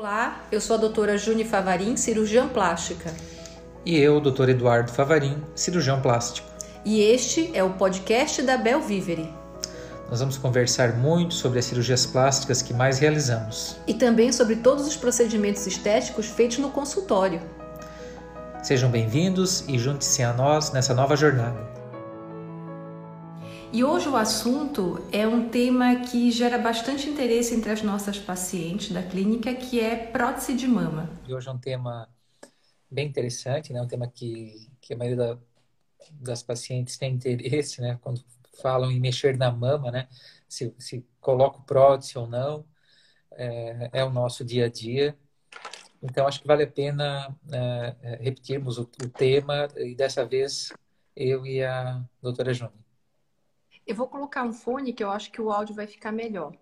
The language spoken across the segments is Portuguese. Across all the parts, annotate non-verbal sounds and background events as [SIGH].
Olá, eu sou a doutora Juni Favarin, cirurgiã plástica. E eu, doutor Eduardo Favarin, cirurgião plástico. E este é o podcast da Bel Vivere. Nós vamos conversar muito sobre as cirurgias plásticas que mais realizamos. E também sobre todos os procedimentos estéticos feitos no consultório. Sejam bem-vindos e junte-se a nós nessa nova jornada. E hoje o assunto é um tema que gera bastante interesse entre as nossas pacientes da clínica, que é prótese de mama. E hoje é um tema bem interessante, né? Um tema que, que a maioria da, das pacientes tem interesse, né? Quando falam em mexer na mama, né? Se, se coloco prótese ou não, é, é o nosso dia a dia. Então, acho que vale a pena é, é repetirmos o, o, tema e dessa vez eu e a doutora Júnia. Eu vou colocar um fone que eu acho que o áudio vai ficar melhor.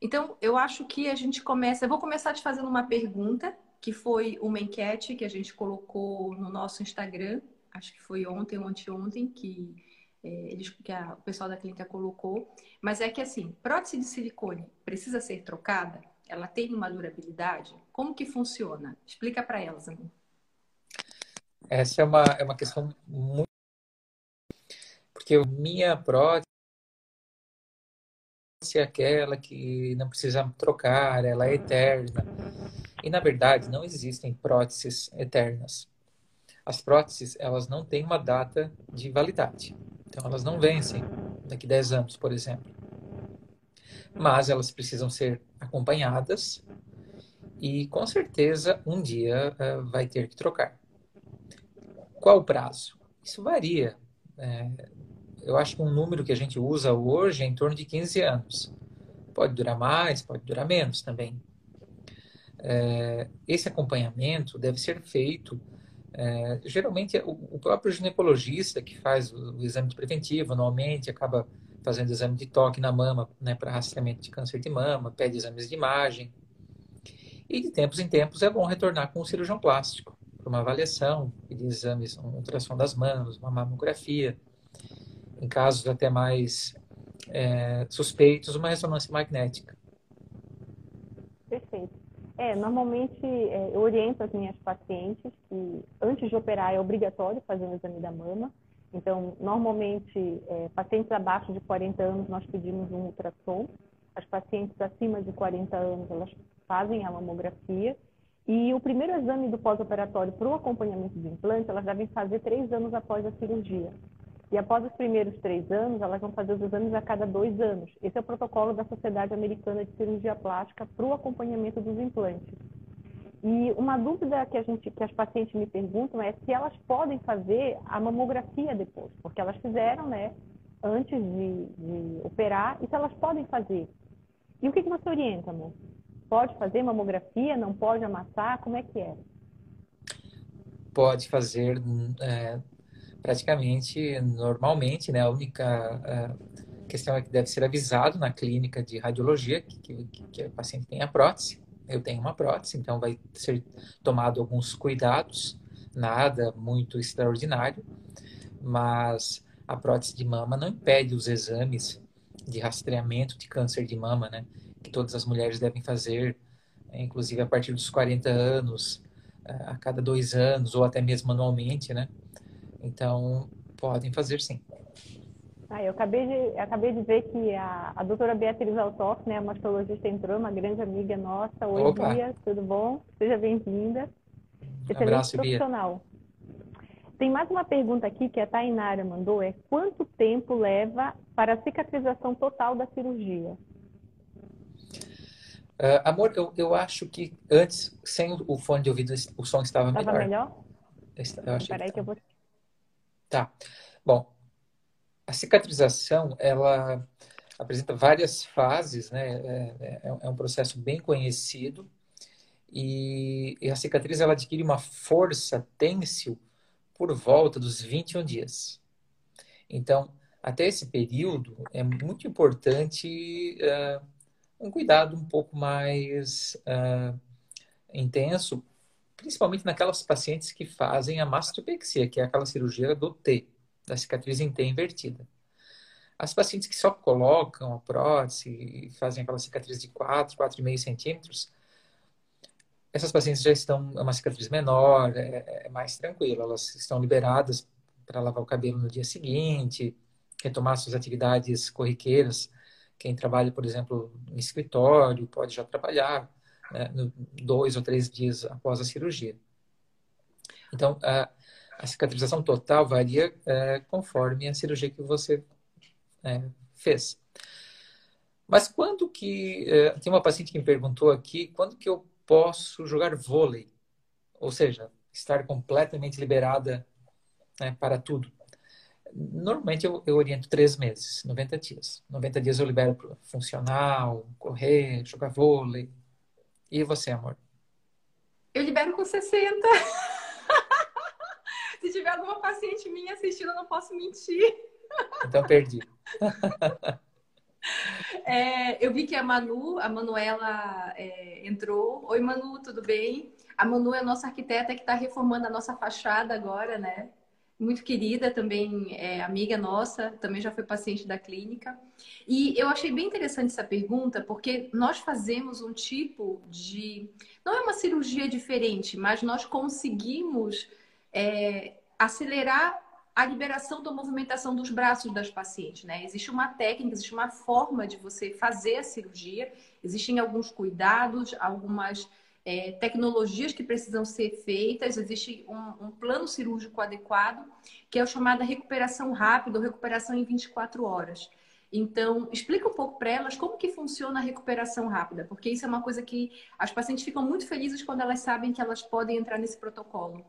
Então, eu acho que a gente começa. Eu vou começar te fazendo uma pergunta, que foi uma enquete que a gente colocou no nosso Instagram. Acho que foi ontem ou anteontem que, é, eles, que a, o pessoal da clínica colocou. Mas é que assim, prótese de silicone precisa ser trocada? Ela tem uma durabilidade? Como que funciona? Explica para elas, amiga. Essa é uma, é uma questão muito. Porque minha prótese é aquela que não precisa trocar, ela é eterna. E na verdade não existem próteses eternas. As próteses, elas não têm uma data de validade. Então elas não vencem daqui 10 anos, por exemplo. Mas elas precisam ser acompanhadas e com certeza um dia uh, vai ter que trocar. Qual o prazo? Isso varia. É, eu acho que um número que a gente usa hoje é em torno de 15 anos. Pode durar mais, pode durar menos também. É, esse acompanhamento deve ser feito. É, geralmente, o, o, próprio ginecologista que faz o, o, exame preventivo anualmente acaba fazendo exame de toque na mama né, para rastreamento de câncer de mama, pede exames de imagem. E de tempos em tempos é bom retornar com o cirurgião plástico para uma avaliação, pedir exames, uma ultrassom das mamas, uma mamografia em casos até mais é, suspeitos, uma ressonância magnética. Perfeito. É, normalmente é, eu oriento as minhas pacientes que antes de operar é obrigatório fazer um exame da mama. Então, normalmente, é, pacientes abaixo de 40 anos nós pedimos um ultrassom. As pacientes acima de 40 anos elas fazem a mamografia. E o primeiro exame do pós-operatório para o acompanhamento do implante elas devem fazer três anos após a cirurgia. E após os primeiros três anos, elas vão fazer os exames a cada dois anos. Esse é o protocolo da Sociedade Americana de Cirurgia Plástica para o acompanhamento dos implantes. E uma dúvida que, a gente, que as pacientes me perguntam é se elas podem fazer a mamografia depois, porque elas fizeram, né, antes de, de operar, e se elas podem fazer. E o que, que você orienta, amor? Pode fazer mamografia? Não pode amassar? Como é que é? Pode fazer é, praticamente normalmente, né? A única uh, questão é que deve ser avisado na clínica de radiologia que, que, que o paciente tem a prótese. Eu tenho uma prótese, então vai ser tomado alguns cuidados, nada muito extraordinário, mas a prótese de mama não impede os exames de rastreamento de câncer de mama, né? Que todas as mulheres devem fazer, inclusive a partir dos 40 anos, a cada dois anos, ou até mesmo anualmente, né? Então, podem fazer sim. Ah, eu acabei de, acabei de ver que a, a doutora Beatriz Altoff, né, a mastologista, entrou, uma grande amiga nossa. Oi, Opa. Bia, tudo bom? Seja bem-vinda. Excelente Abraço, profissional. Bia. Tem mais uma pergunta aqui que a Tainara mandou, é quanto tempo leva para a cicatrização total da cirurgia? Uh, amor, eu, eu acho que antes, sem o fone de ouvido, o som estava, estava melhor. melhor? Eu achei Peraí que, que eu vou Tá. Bom, a cicatrização, ela apresenta várias fases, né? É, é, é um processo bem conhecido e, e, a cicatriz ela adquire uma força têncil por volta dos 21 dias. Então, até esse período é muito importante uh, um cuidado um pouco mais uh, intenso principalmente naquelas pacientes que fazem a mastopexia, que é aquela cirurgia do T, da cicatriz em T invertida. As pacientes que só colocam a prótese e fazem aquela cicatriz de 4, 4,5 centímetros, essas pacientes já estão, é uma cicatriz menor, é, é mais tranquilo, elas estão liberadas para lavar o cabelo no dia seguinte, retomar suas atividades corriqueiras. Quem trabalha, por exemplo, em escritório, pode já trabalhar né, dois ou três dias após a cirurgia. Então, a, a cicatrização total varia é, conforme a cirurgia que você é, fez. Mas quando que. É, tem uma paciente que me perguntou aqui: quando que eu posso jogar vôlei? Ou seja, estar completamente liberada né, para tudo. Normalmente eu, eu, oriento três meses, 90 dias. 90 dias eu libero para funcional, correr, jogar vôlei. E você, amor? Eu libero com 60. [LAUGHS] Se tiver alguma paciente minha assistindo, eu não posso mentir. Então perdi. [LAUGHS] É, eu vi que a Manu, a Manuela é, entrou. Oi, Manu, tudo bem? A Manu é a nossa arquiteta que está reformando a nossa fachada agora, né? Muito querida, também é amiga nossa, também já foi paciente da clínica. E eu achei bem interessante essa pergunta, porque nós fazemos um tipo de. Não é uma cirurgia diferente, mas nós conseguimos é, acelerar a liberação da movimentação dos braços das pacientes, né? Existe uma técnica, existe uma forma de você fazer a cirurgia, existem alguns cuidados, algumas é, tecnologias que precisam ser feitas, existe um, um, plano cirúrgico adequado, que é o chamado recuperação rápida ou recuperação em 24 horas. Então, explica um pouco para elas como que funciona a recuperação rápida, porque isso é uma coisa que as pacientes ficam muito felizes quando elas sabem que elas podem entrar nesse protocolo.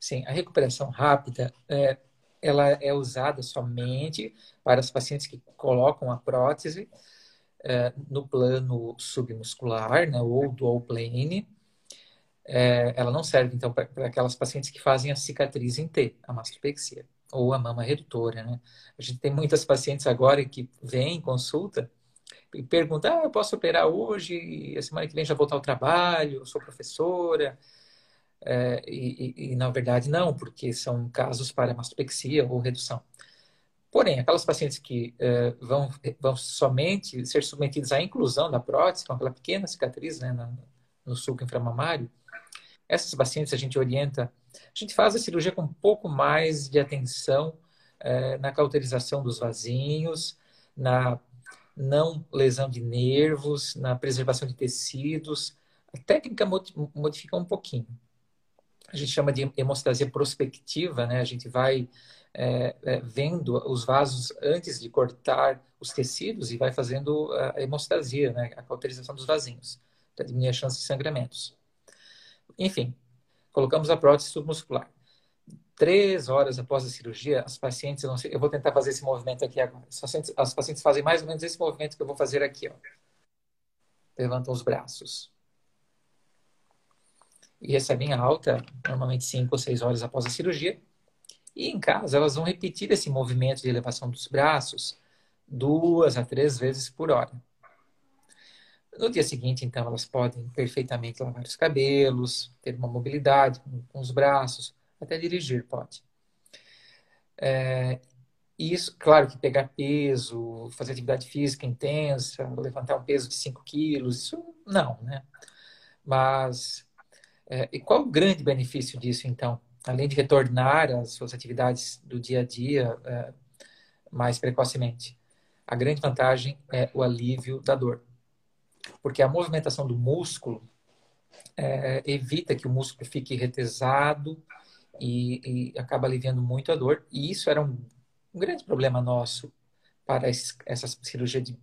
Sim, a recuperação rápida é, ela é usada somente para as pacientes que colocam a prótese é, no plano submuscular, né, ou dual plane. É, ela não serve, então, para aquelas pacientes que fazem a cicatriz em T, a mastopexia, ou a mama redutora, né? A gente tem muitas pacientes agora que vêm consulta e perguntam, ah, eu posso operar hoje, a semana que vem já voltar ao trabalho, sou professora, é, e, e, e, na verdade, não, porque são casos para mastopexia ou redução. Porém, aquelas pacientes que é, vão, vão somente ser submetidas à inclusão da prótese, com aquela pequena cicatriz né, no, no sulco inframamário, essas pacientes a gente orienta, a gente faz a cirurgia com um pouco mais de atenção é, na cauterização dos vasinhos, na não lesão de nervos, na preservação de tecidos. A técnica modifica um pouquinho a gente chama de hemostasia prospectiva, né? A gente vai é, é, vendo os vasos antes de cortar os tecidos e vai fazendo a hemostasia, né? A cauterização dos vasinhos, para diminuir a chance de sangramentos. Enfim, colocamos a prótese submuscular. Três horas após a cirurgia, as pacientes, eu, sei, eu vou tentar fazer esse movimento aqui agora. As pacientes, as pacientes fazem mais ou menos esse movimento que eu vou fazer aqui, ó. Levantam os braços e recebem alta, normalmente 5 ou 6 horas após a cirurgia. E em casa, elas vão repetir esse movimento de elevação dos braços duas a três vezes por hora. No dia seguinte, então, elas podem perfeitamente lavar os cabelos, ter uma mobilidade com os braços, até dirigir pode. É, isso, claro que pegar peso, fazer atividade física intensa, levantar um peso de 5 quilos, isso não, né? Mas é, e qual o grande benefício disso, então? Além de retornar às suas atividades do dia a dia é, mais precocemente. A grande vantagem é o alívio da dor. Porque a movimentação do músculo é, evita que o músculo fique retesado e, e, acaba aliviando muito a dor. E isso era um, um grande problema nosso para esses, essa cirurgia de.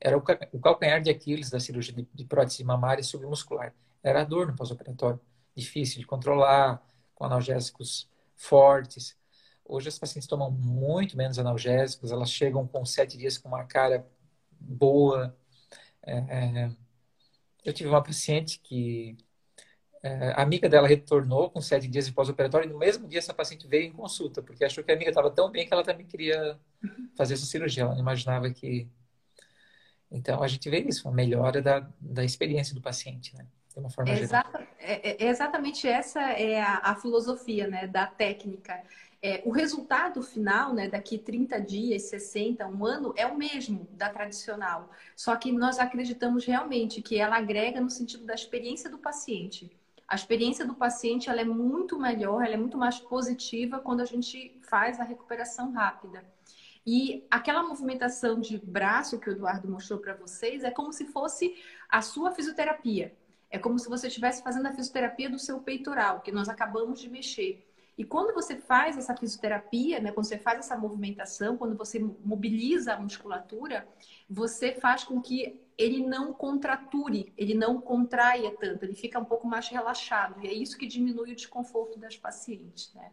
Era o, o calcanhar de Aquiles da cirurgia de, de prótese mamária submuscular era a dor no pós-operatório, difícil de controlar, com analgésicos fortes. Hoje as pacientes tomam muito menos analgésicos, elas chegam com sete dias com uma cara boa. É, é eu tive uma paciente que é, a amiga dela retornou com sete dias de pós-operatório e no mesmo dia essa paciente veio em consulta, porque achou que a amiga estava tão bem que ela também queria fazer essa cirurgia. Ela não imaginava que. Então a gente vê isso, uma melhora da, da experiência do paciente, né? De uma forma geral. É, é, é, exatamente essa é a, a filosofia né, da técnica. É, o resultado final, né, daqui 30 dias, 60, um ano, é o mesmo da tradicional. Só que nós acreditamos realmente que ela agrega no sentido da experiência do paciente. A experiência do paciente ela é muito melhor, ela é muito mais positiva quando a gente faz a recuperação rápida. E aquela movimentação de braço que o Eduardo mostrou para vocês é como se fosse a sua fisioterapia. É como se você estivesse fazendo a fisioterapia do seu peitoral, que nós acabamos de mexer. E quando você faz essa fisioterapia, né, quando você faz essa movimentação, quando você mobiliza a musculatura, você faz com que ele não contrature, ele não contraia tanto, ele fica um pouco mais relaxado. E é isso que diminui o desconforto das pacientes, né?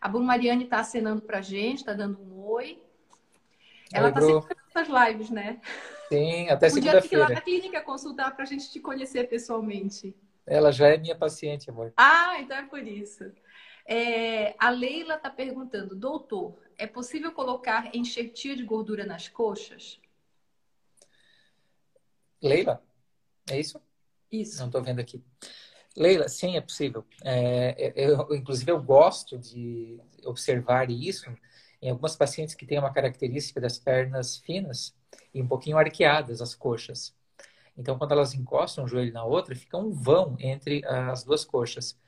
A Bruno Mariane está acenando para a gente, está dando um oi. Ela está sempre nas lives, né? Sim, até segunda-feira. Podia ir lá na clínica consultar para a gente te conhecer pessoalmente. Ela já é minha paciente, amor. Ah, então é por isso. É, a Leila está perguntando, doutor, é possível colocar enxertia de gordura nas coxas? Leila, é isso? Isso. Não estou vendo aqui. Leila, sim, é possível. É, eu, inclusive, eu gosto de observar isso em algumas pacientes que têm uma característica das pernas finas e um pouquinho arqueadas, as coxas. Então, quando elas encostam um joelho na outra, fica um vão entre as duas coxas.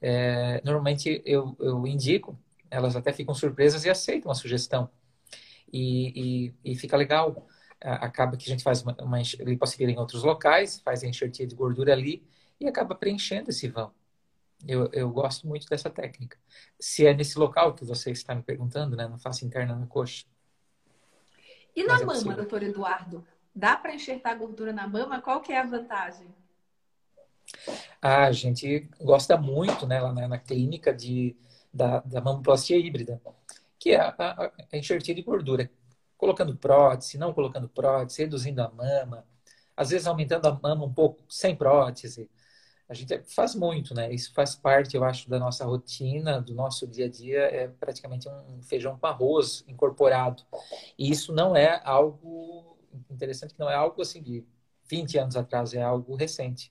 É, normalmente, eu, eu indico, elas até ficam surpresas e aceitam a sugestão. E, e, e fica legal. Acaba que a gente faz uma, uma lipoaspira em outros locais, faz a enxertia de gordura ali, e acaba preenchendo esse vão. Eu, eu gosto muito dessa técnica. Se é nesse local que você está me perguntando, né, na face interna da coxa. E na Mas é mama, é doutor Eduardo? Dá para enxertar gordura na mama? Qual que é a vantagem? Ah, a gente gosta muito, né, lá na, na clínica de, da, da mamoplastia híbrida, que é a, a, a enxertia de gordura. Colocando prótese, não colocando prótese, reduzindo a mama, às vezes aumentando a mama um pouco sem prótese, a gente faz muito, né? Isso faz parte, eu acho, da nossa rotina, do nosso dia a dia, é praticamente um feijão com arroz incorporado. E isso não é algo interessante, que não é algo assim de 20 anos atrás, é algo recente.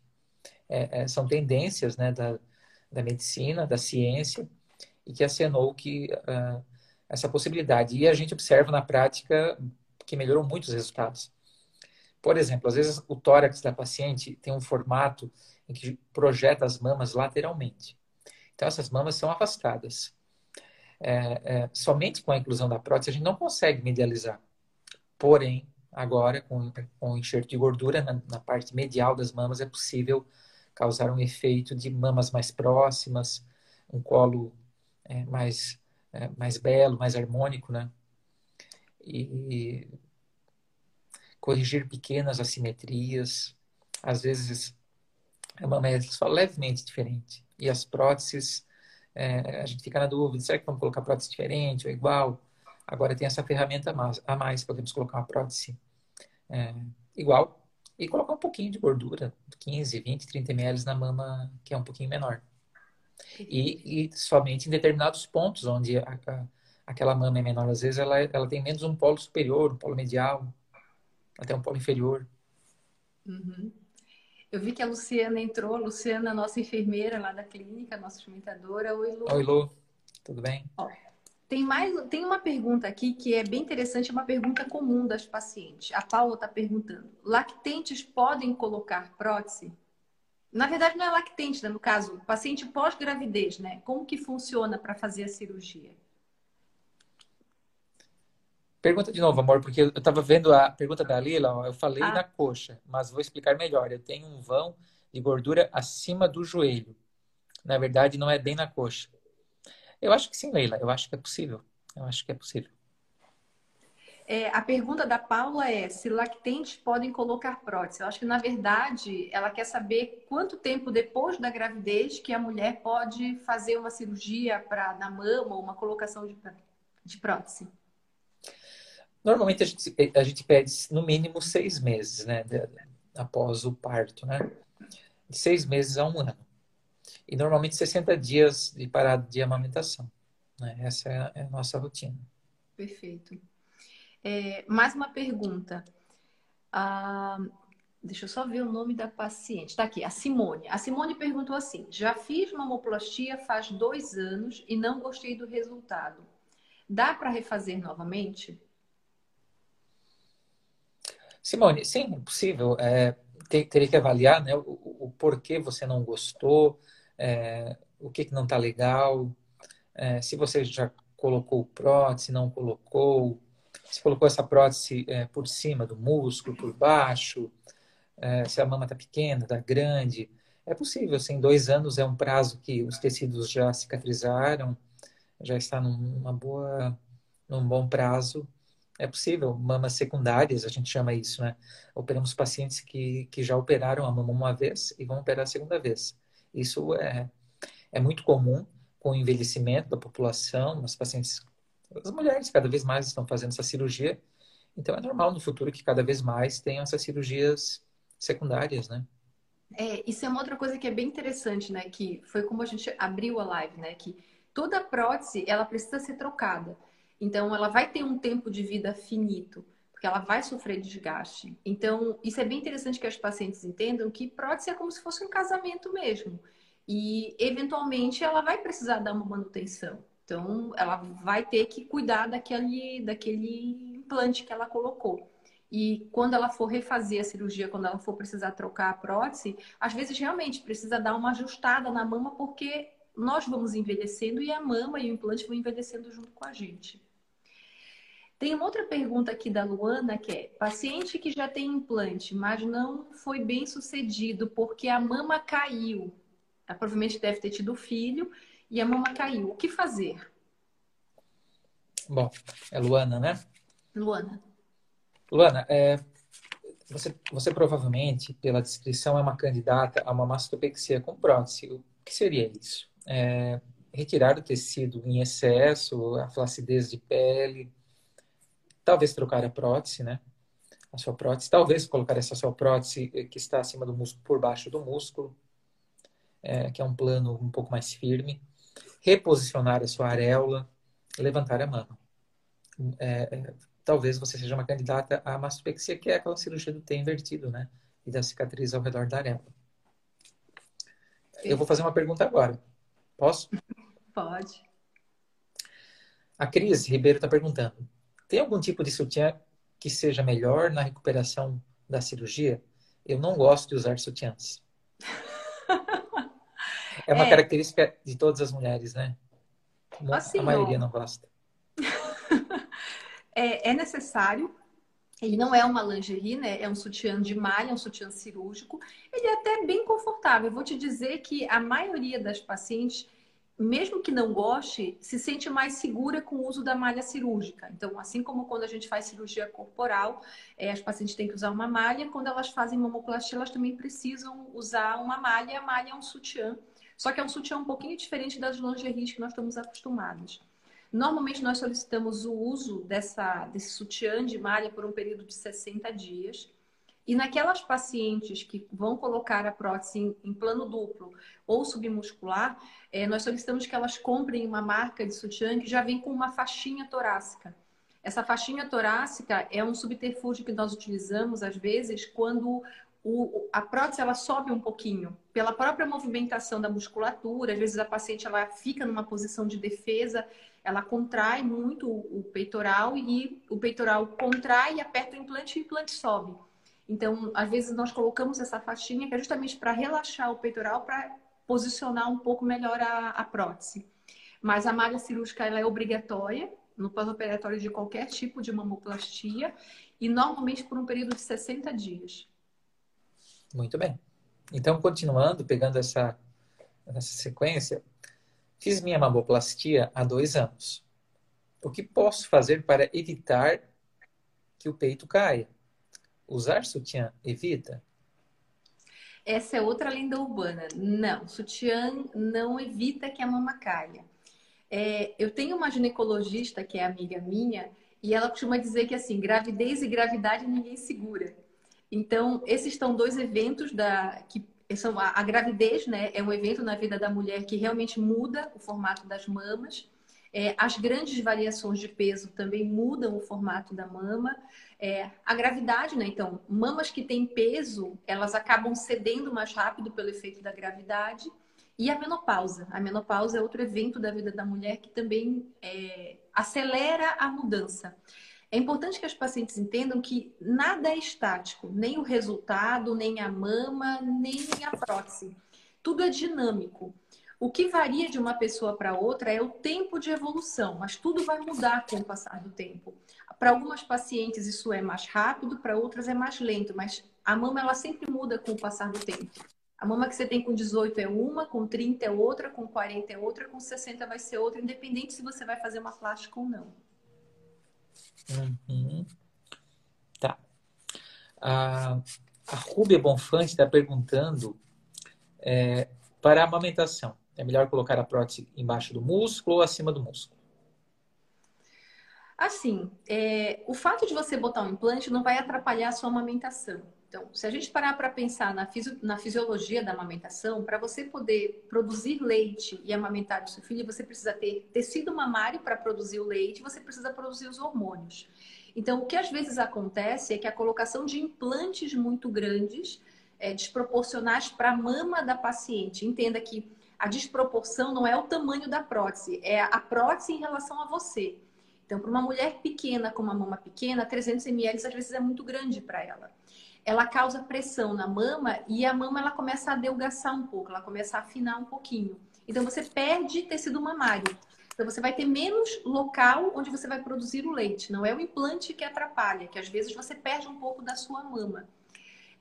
É, é, são tendências, né, da, da medicina, da ciência, e que acenou que uh, essa possibilidade. E a gente observa na prática que melhorou muito os resultados. Por exemplo, às vezes o tórax da paciente tem um formato em que projeta as mamas lateralmente. Então, essas mamas são afastadas. É, é, somente com a inclusão da prótese a gente não consegue medializar. Porém, agora, com, com o enxerto de gordura na, na, parte medial das mamas, é possível causar um efeito de mamas mais próximas, um colo é, mais, é, mais belo, mais harmônico, né? E, e corrigir pequenas assimetrias. Às vezes é uma média só levemente diferente. E as próteses, é, a gente fica na dúvida, será que vamos colocar prótese diferente ou igual? Agora tem essa ferramenta a mais, podemos colocar uma prótese é, igual e colocar um pouquinho de gordura, 15, 20, 30 ml na mama, que é um pouquinho menor. E, e somente em determinados pontos onde a, a, aquela mama é menor, às vezes ela, ela tem menos um polo superior, um polo medial, até um polo inferior. Uhum. Eu vi que a Luciana entrou, a Luciana, nossa enfermeira lá da clínica, nossa experimentadora. Oi, Lu. Oi, Lu. Tudo bem? Ó, tem mais, tem uma pergunta aqui que é bem interessante, é uma pergunta comum das pacientes. A Paula está perguntando: lactentes podem colocar prótese? Na verdade, não é lactente, né? No caso, paciente pós-gravidez, né? Como que funciona para fazer a cirurgia? Pergunta de novo, amor, porque eu estava vendo a pergunta da Lila, eu falei ah. na coxa, mas vou explicar melhor. Eu tenho um vão de gordura acima do joelho. Na verdade, não é bem na coxa. Eu acho que sim, Leila. Eu acho que é possível. Eu acho que é possível. É, a pergunta da Paula é se lactentes podem colocar prótese. Eu acho que, na verdade, ela quer saber quanto tempo depois da gravidez que a mulher pode fazer uma cirurgia para na mama ou uma colocação de, de prótese. Normalmente a gente, a gente pede no mínimo seis meses, né? Após o parto, né? De seis meses a um ano. E normalmente 60 dias de parada de amamentação. Né? Essa é a, é a nossa rotina. Perfeito. É, mais uma pergunta. Ah, Deixa eu só ver o nome da paciente. Está aqui, a Simone. A Simone perguntou assim: já fiz mamoplastia faz dois anos e não gostei do resultado. Dá para refazer novamente? Simone, sim, é possível. É, ter, teria que avaliar né, o, o, porquê você não gostou, é, o que, que não está legal, é, se você já colocou prótese, não colocou, se colocou essa prótese é, por cima do músculo, por baixo, é, se a mama está pequena, está grande. É possível, sim. Dois anos é um prazo que os tecidos já cicatrizaram, já está numa boa, num bom prazo. É possível. Mamas secundárias, a gente chama isso, né? Operamos pacientes que, que já operaram a mama uma vez e vão operar a segunda vez. Isso é, é muito comum com o envelhecimento da população, as pacientes, as mulheres cada vez mais estão fazendo essa cirurgia. Então é normal no futuro que cada vez mais tenham essas cirurgias secundárias, né? É, isso é uma outra coisa que é bem interessante, né? Que foi como a gente abriu a live, né? Que toda prótese, ela precisa ser trocada. Então, ela vai ter um tempo de vida finito, porque ela vai sofrer desgaste. Então, isso é bem interessante que as pacientes entendam que prótese é como se fosse um casamento mesmo. E, eventualmente, ela vai precisar dar uma manutenção. Então, ela vai ter que cuidar daquele, daquele implante que ela colocou. E quando ela for refazer a cirurgia, quando ela for precisar trocar a prótese, às vezes realmente precisa dar uma ajustada na mama, porque nós vamos envelhecendo e a mama e o implante vão envelhecendo junto com a gente. Tem uma outra pergunta aqui da Luana que é: paciente que já tem implante, mas não foi bem sucedido porque a mama caiu. Ela provavelmente deve ter tido filho e a mama caiu. O que fazer? Bom, é Luana, né? Luana. Luana, é, você, você provavelmente, pela descrição, é uma candidata a uma mastopexia com prótese. O que seria isso? É, retirar o tecido em excesso, a flacidez de pele, talvez trocar a prótese, né? A sua prótese, talvez colocar essa sua prótese que está acima do músculo por baixo do músculo, é, que é um plano um pouco mais firme, reposicionar a sua areola, levantar a mama. É, é talvez você seja uma candidata à mastopexia, que é aquela cirurgia do T invertido, né? E da cicatriz ao redor da areola. Eu vou fazer uma pergunta agora. Posso? Pode. A Cris Ribeiro está perguntando: tem algum tipo de sutiã que seja melhor na recuperação da cirurgia? Eu não gosto de usar sutiãs. [LAUGHS] É uma é. característica de todas as mulheres, né? Assim, a maioria não gosta [LAUGHS] é, é necessário. Ele não é uma lingerie, né? É um sutiã de malha, um sutiã cirúrgico. Ele é até bem confortável. Eu vou te dizer que a maioria das pacientes, mesmo que não goste, se sente mais segura com o uso da malha cirúrgica. Então, assim como quando a gente faz cirurgia corporal, é, as pacientes têm que usar uma malha. Quando elas fazem mamoplastia, elas também precisam usar uma malha. A malha é um sutiã. Só que é um sutiã um pouquinho diferente das lingeries que nós estamos acostumados. Normalmente nós solicitamos o uso dessa, desse sutiã de malha por um período de 60 dias. E naquelas pacientes que vão colocar a prótese em, em plano duplo ou submuscular, é, nós solicitamos que elas comprem uma marca de sutiã que já vem com uma faixinha torácica. Essa faixinha torácica é um subterfúgio que nós utilizamos às vezes quando o, a prótese ela sobe um pouquinho pela própria movimentação da musculatura. Às vezes a paciente ela fica numa posição de defesa ela contrai muito o peitoral e o peitoral contrai e aperta o implante e o implante sobe. Então, às vezes nós colocamos essa faixinha que é justamente para relaxar o peitoral, para posicionar um pouco melhor a, a prótese. Mas a malha cirúrgica ela é obrigatória no pós-operatório de qualquer tipo de mamoplastia e normalmente por um período de 60 dias. Muito bem. Então, continuando, pegando essa, essa sequência, Fiz minha mamoplastia há dois anos. O que posso fazer para evitar que o peito caia? Usar sutiã evita? Essa é outra lenda urbana. Não, sutiã não evita que a mama caia. É, eu tenho uma ginecologista que é amiga minha e ela costuma dizer que assim, gravidez e gravidade ninguém segura. Então, esses estão dois eventos da, que são a, a, gravidez, né, é um evento na vida da mulher que realmente muda o formato das mamas. É, as grandes variações de peso também mudam o formato da mama. É, a gravidade, né? Então, mamas que têm peso, elas acabam cedendo mais rápido pelo efeito da gravidade. E a menopausa. A menopausa é outro evento da vida da mulher que também é, acelera a mudança. É importante que as pacientes entendam que nada é estático, nem o resultado, nem a mama, nem a prótese. Tudo é dinâmico. O que varia de uma pessoa para outra é o tempo de evolução, mas tudo vai mudar com o passar do tempo. Para algumas pacientes isso é mais rápido, para outras é mais lento, mas a mama ela sempre muda com o passar do tempo. A mama que você tem com 18 é uma, com 30 é outra, com 40 é outra, com 60 vai ser outra, independente se você vai fazer uma plástica ou não. Uhum. Tá. A, a Rúbia Bonfante está perguntando é, para a amamentação. É melhor colocar a prótese embaixo do músculo ou acima do músculo? Assim, é, o fato de você botar um implante não vai atrapalhar a sua amamentação. Então, se a gente parar para pensar na, fisi na, fisiologia da amamentação, para você poder produzir leite e amamentar o seu filho, você precisa ter tecido mamário para produzir o leite, você precisa produzir os hormônios. Então, o que às vezes acontece é que a colocação de implantes muito grandes, é, desproporcionais para a mama da paciente. Entenda que a desproporção não é o tamanho da prótese, é a prótese em relação a você. Então, para uma mulher pequena com uma mama pequena, 300 ml às vezes é muito grande para ela. Ela causa pressão na mama e a mama ela começa a delgaçar um pouco, ela começa a afinar um pouquinho. Então, você perde tecido mamário. Então, você vai ter menos local onde você vai produzir o leite. Não é o implante que atrapalha, que às vezes você perde um pouco da sua mama.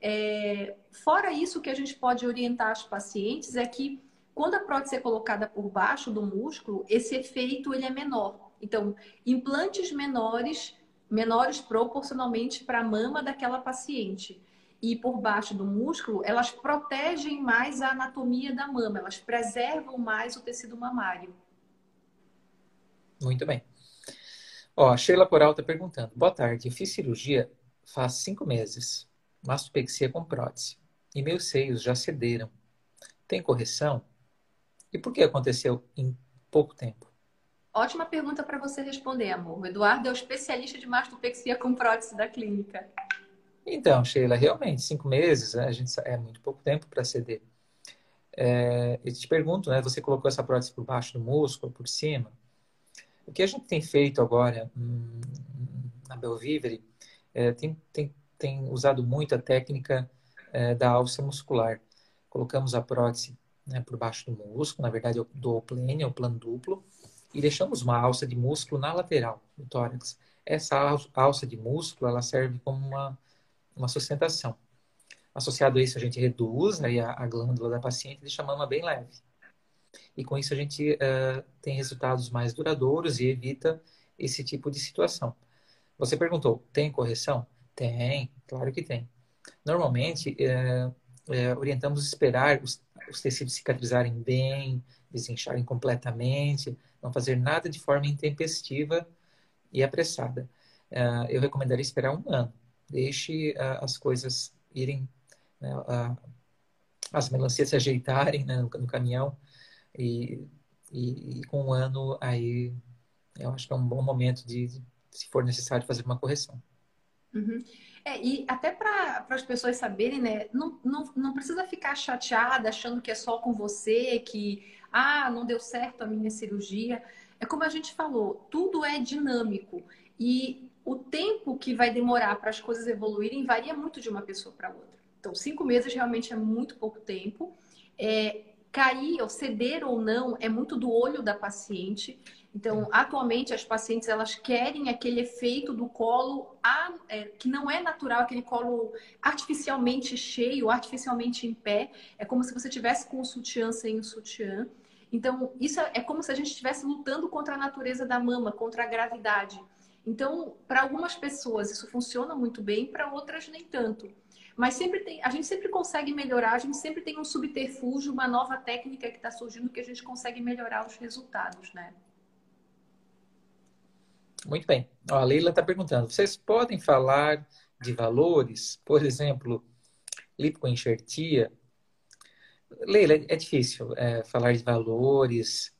É... Fora isso, o que a gente pode orientar as pacientes é que quando a prótese é colocada por baixo do músculo, esse efeito ele é menor. Então, implantes menores, menores proporcionalmente para a mama daquela paciente e por baixo do músculo, elas protegem mais a anatomia da mama, elas preservam mais o tecido mamário. Muito bem. Ó, Sheila Coral está perguntando. Boa tarde, eu fiz cirurgia faz cinco meses, mastopexia com prótese, e meus seios já cederam. Tem correção? E por que aconteceu em pouco tempo? Ótima pergunta para você responder, amor. O Eduardo é o especialista de mastopexia com prótese da clínica. Então, Sheila, realmente, cinco meses né, a gente, é muito pouco tempo para ceder. É, eu te pergunto, né? Você colocou essa prótese por baixo do músculo, por cima. O que a gente tem feito agora hum, na Belvivere é, tem, tem, tem usado muito a técnica é, da alça muscular. Colocamos a prótese né, por baixo do músculo, na verdade do plane, é o plano duplo, e deixamos uma alça de músculo na lateral do tórax. Essa alça de músculo ela serve como uma, uma sustentação. Associado a isso, a gente reduz né, a, a glândula da paciente deixa a mama bem leve. E com isso a gente uh, tem resultados mais duradouros e evita esse tipo de situação. Você perguntou, tem correção? Tem, claro que tem. Normalmente, uh, uh, orientamos esperar os os tecidos cicatrizarem bem, desincharem completamente, não fazer nada de forma intempestiva e apressada. Uh, eu recomendaria esperar um ano. Deixe uh, as coisas irem, né, uh, as melancias se ajeitarem né, no, no, caminhão e, e, e, com um ano aí eu acho que é um bom momento de se for necessário, fazer uma correção. Uhum. É, e até para as pessoas saberem, né? Não, não, não precisa ficar chateada achando que é só com você, que ah, não deu certo a minha cirurgia. É como a gente falou, tudo é dinâmico. E o tempo que vai demorar para as coisas evoluírem varia muito de uma pessoa para outra. Então, cinco meses realmente é muito pouco tempo. É, cair ou ceder ou não é muito do olho da paciente. Então, atualmente, as pacientes elas querem aquele efeito do colo a, é, que não é natural, aquele colo artificialmente cheio, artificialmente em pé. É como se você tivesse com o sutiã sem o sutiã. Então, isso é, é como se a gente estivesse lutando contra a natureza da mama, contra a gravidade. Então, para algumas pessoas isso funciona muito bem, para outras nem tanto. Mas sempre tem, a gente sempre consegue melhorar, a gente sempre tem um subterfúgio, uma nova técnica que está surgindo que a gente consegue melhorar os resultados, né? Muito bem. Ó, a Leila está perguntando: vocês podem falar de valores? Por exemplo, lipoenxertia? Leila, é difícil é, falar de valores.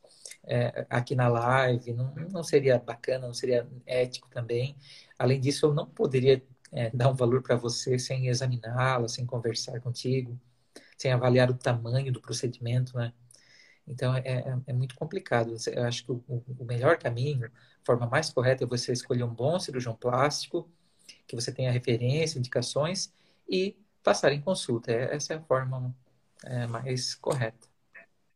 é, aqui na live, não, não seria bacana, não seria ético também. Além disso, eu não poderia é, dar um valor para você sem examiná-la, sem conversar contigo, sem avaliar o tamanho do procedimento, né? Então, é, é, é muito complicado. Eu acho que o, o, melhor caminho, a forma mais correta é você escolher um bom cirurgião plástico, que você tenha referência, indicações e passar em consulta. É, essa é a forma é, mais correta.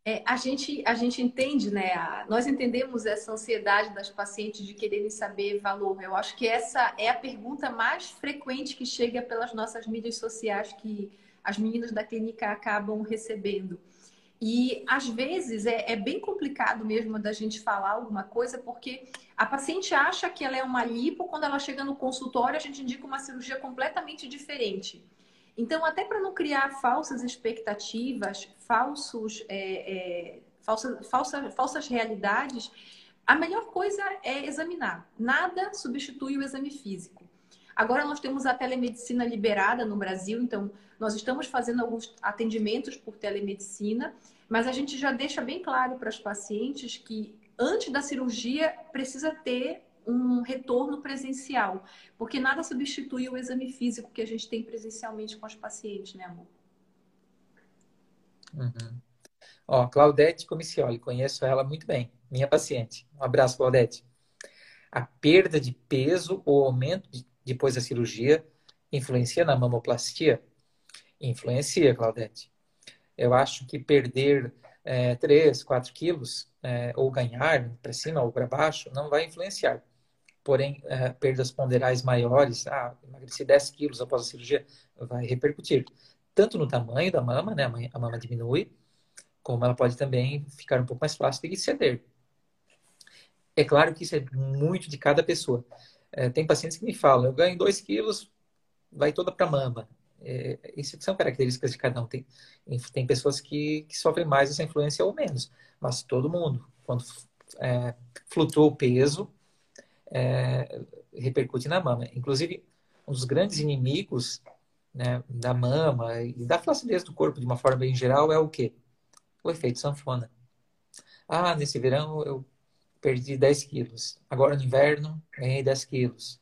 É, a, gente, a gente entende, né? Nós entendemos essa ansiedade das pacientes de quererem saber valor. Eu acho que essa é a pergunta mais frequente que chega pelas nossas mídias sociais que as meninas da clínica acabam recebendo. E às vezes é, é, bem complicado mesmo da gente falar alguma coisa, porque a paciente acha que ela é uma lipo, quando ela chega no consultório, a gente indica uma cirurgia completamente diferente. Então, até para não criar falsas expectativas, falsos, é, é, falsa, falsa, falsas realidades, a melhor coisa é examinar. Nada substitui o exame físico. Agora nós temos a telemedicina liberada no Brasil, então nós estamos fazendo alguns atendimentos por telemedicina, mas a gente já deixa bem claro para as pacientes que antes da cirurgia precisa ter um retorno presencial, porque nada substitui o exame físico que a gente tem presencialmente com os pacientes, né, amor? Uhum. Ó, Claudete Comicioli, conheço ela muito bem, minha paciente. Um abraço, Claudete. A perda de peso ou aumento de, depois da cirurgia influencia na mamoplastia? Influencia, Claudete. Eu acho que perder é, 3, 4 quilos é, ou ganhar para cima ou para baixo não vai influenciar porém é, perdas ponderais maiores, ah, emagreci 10 quilos após a cirurgia, vai repercutir tanto no tamanho da mama, né, a mama diminui, como ela pode também ficar um pouco mais flácida e ceder. É claro que isso é muito de cada pessoa. É, tem pacientes que me falam, eu ganho 2 quilos, vai toda para a mama. É, isso são características de cada um. Tem, tem pessoas que, que sofrem mais essa influência ou menos, mas todo mundo, quando é, flutua o peso, é, repercute na mama. Inclusive, um dos grandes inimigos né, da mama e da flacidez do corpo de uma forma bem geral é o quê? O efeito sanfona. Ah, nesse verão eu perdi 10 quilos. Agora no inverno ganhei 10 quilos.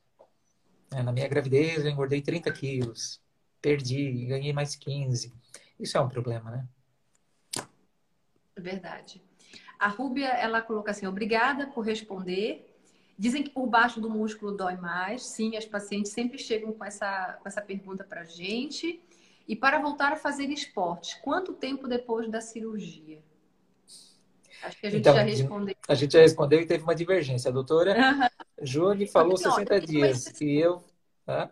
É, na minha gravidez eu engordei 30 quilos. Perdi, ganhei mais 15. Isso é um problema, né? Verdade. A Rúbia, ela coloca assim, obrigada por responder. Dizem que por baixo do músculo dói mais. Sim, as pacientes sempre chegam com essa, com essa pergunta para a gente. E para voltar a fazer esporte, quanto tempo depois da cirurgia? Acho que a gente então, já respondeu. A gente já respondeu e teve uma divergência. A doutora uhum. [LAUGHS] Júlia falou então, 60 dias. E eu.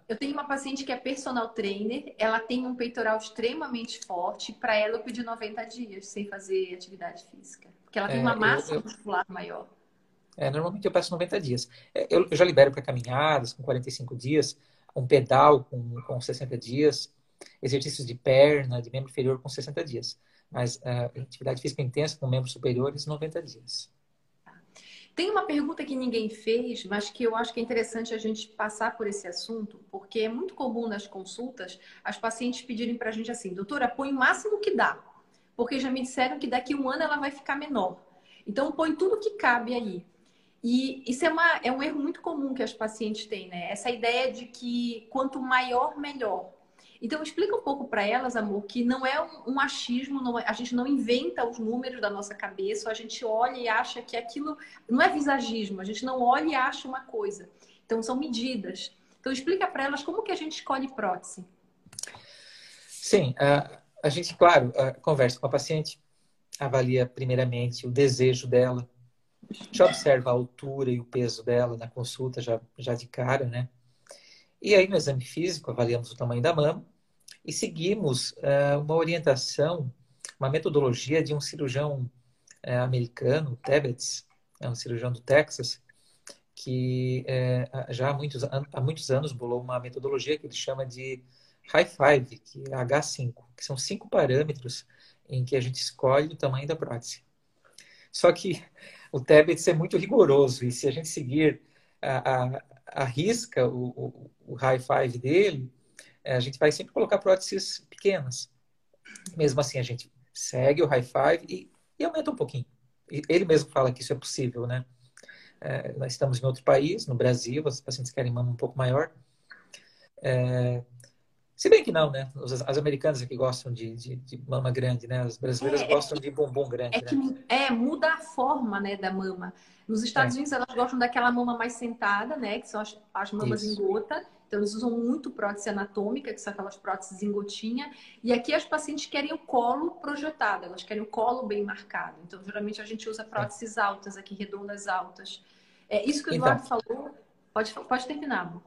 Eu tenho uma paciente que é personal trainer, ela tem um peitoral extremamente forte. Para ela, eu pedi 90 dias sem fazer atividade física. Porque ela tem é, uma massa eu, muscular maior. É, normalmente eu peço 90 dias. É, eu, eu já libero para caminhadas com 45 dias, um pedal com, com 60 dias, exercícios de perna, de membro inferior com 60 dias. Mas uh, atividade física intensa com membros superiores, 90 dias. Tem uma pergunta que ninguém fez, mas que eu acho que é interessante a gente passar por esse assunto, porque é muito comum nas consultas as pacientes pedirem para a gente assim, doutora, põe o máximo que dá, porque já me disseram que daqui a um ano ela vai ficar menor. Então põe tudo que cabe aí. E isso é, uma, é um erro muito comum que as pacientes têm, né? Essa ideia de que quanto maior, melhor. Então, explica um pouco para elas, amor, que não é um, um achismo, não é, a gente não inventa os números da nossa cabeça, a gente olha e acha que aquilo não é visagismo, a gente não olha e acha uma coisa. Então, são medidas. Então, explica para elas como que a gente escolhe prótese. Sim, a, a gente, claro, a, conversa com a paciente, avalia primeiramente o desejo dela, já observa a altura e o peso dela na consulta já, já de cara, né? E aí no exame físico avaliamos o tamanho da mama e seguimos uh, uma orientação, uma metodologia de um cirurgião uh, americano, Tebbets, é um cirurgião do Texas, que uh, já há muitos, há muitos anos bolou uma metodologia que ele chama de High Five, que é H5, que são cinco parâmetros em que a gente escolhe o tamanho da prótese. Só que o Tablets é muito rigoroso e se a gente seguir a, a, a risca, o, o, o high five dele, a gente vai sempre colocar próteses pequenas. Mesmo assim, a gente segue o high five e, e aumenta um pouquinho. ele mesmo fala que isso é possível, né? É, nós estamos em outro país, no Brasil, os pacientes querem mama um pouco maior. É, se bem que não, né? As, as americanas aqui gostam de, de, de, mama grande, né? As brasileiras é, gostam de bumbum grande. É, né? que, é, muda a forma né, da mama. Nos Estados é. Unidos, elas gostam daquela mama mais sentada, né? Que são as, as mamas Isso. em gota. Então, eles usam muito prótese anatômica, que são aquelas próteses em gotinha. E aqui as pacientes querem o colo projetado, elas querem o colo bem marcado. Então, geralmente a gente usa próteses altas aqui, redondas altas. É isso que o Eduardo então, falou. Pode, pode terminar, amor.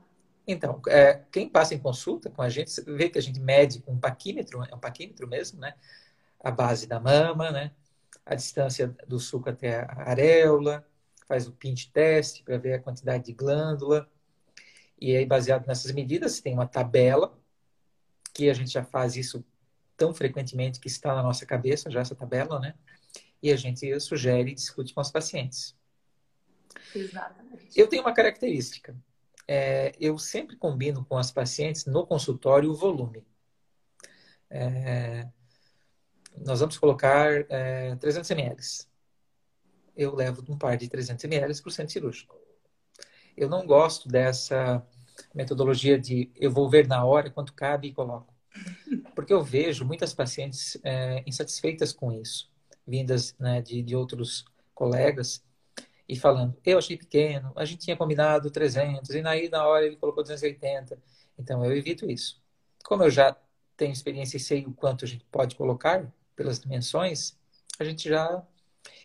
Então, é, quem passa em consulta com a gente vê que a gente mede com um paquímetro, é um paquímetro mesmo, né? A base da mama, né? A distância do suco até a areola, faz o pinch test para ver a quantidade de glândula. E aí, baseado nessas medidas, tem uma tabela, que a gente já faz isso tão frequentemente que está na nossa cabeça, já essa tabela, né? E a gente sugere e discute com os pacientes. Exatamente. Eu tenho uma característica é, eu sempre combino com as pacientes no consultório o volume. É, nós vamos colocar é, 300 ml. Eu levo um par de 300 ml para o centro cirúrgico. Eu não gosto dessa metodologia de eu vou ver na hora quanto cabe e coloco. Porque eu vejo muitas pacientes é, insatisfeitas com isso, vindas né, de, de outros colegas e falando, eu achei pequeno, a gente tinha combinado 300, e aí na hora ele colocou 280. Então eu evito isso. Como eu já tenho experiência e sei o quanto a gente pode colocar pelas dimensões, a gente já.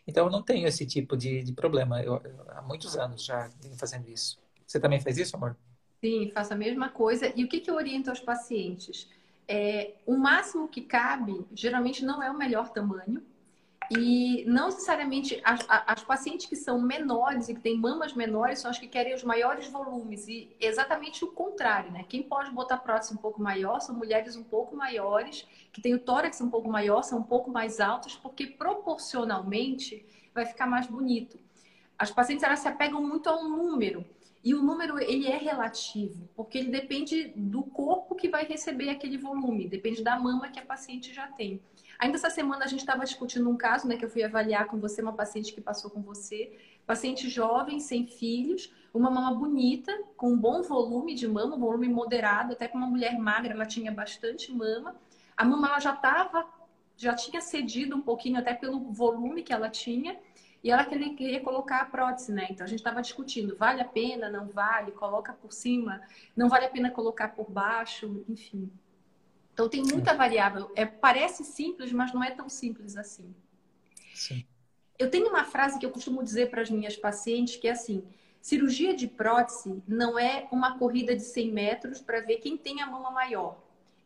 Então eu não tenho esse tipo de, de problema. Eu, eu, há muitos anos já venho fazendo isso. Você também faz isso, amor? Sim, faço a mesma coisa. E o que, que eu oriento aos pacientes? É, o máximo que cabe, geralmente não é o melhor tamanho, e não necessariamente as, as, pacientes que são menores e que têm mamas menores são as que querem os maiores volumes. E exatamente o contrário, né? Quem pode botar prótese um pouco maior são mulheres um pouco maiores, que têm o tórax um pouco maior, são um pouco mais altas, porque proporcionalmente vai ficar mais bonito. As pacientes elas se apegam muito a um número. E o número ele é relativo, porque ele depende do corpo que vai receber aquele volume, depende da mama que a paciente já tem. Ainda essa semana a gente estava discutindo um caso, né, que eu fui avaliar com você, uma paciente que passou com você, paciente jovem, sem filhos, uma mama bonita, com um bom volume de mama, um volume moderado, até com uma mulher magra, ela tinha bastante mama. A mama ela já estava, já tinha cedido um pouquinho até pelo volume que ela tinha, e ela queria, queria colocar a prótese, né? Então a gente estava discutindo, vale a pena, não vale, coloca por cima, não vale a pena colocar por baixo, enfim. Então tem muita variável. É, parece simples, mas não é tão simples assim. Sim. Eu tenho uma frase que eu costumo dizer para as minhas pacientes que é assim: cirurgia de prótese não é uma corrida de 100 metros para ver quem tem a mama maior.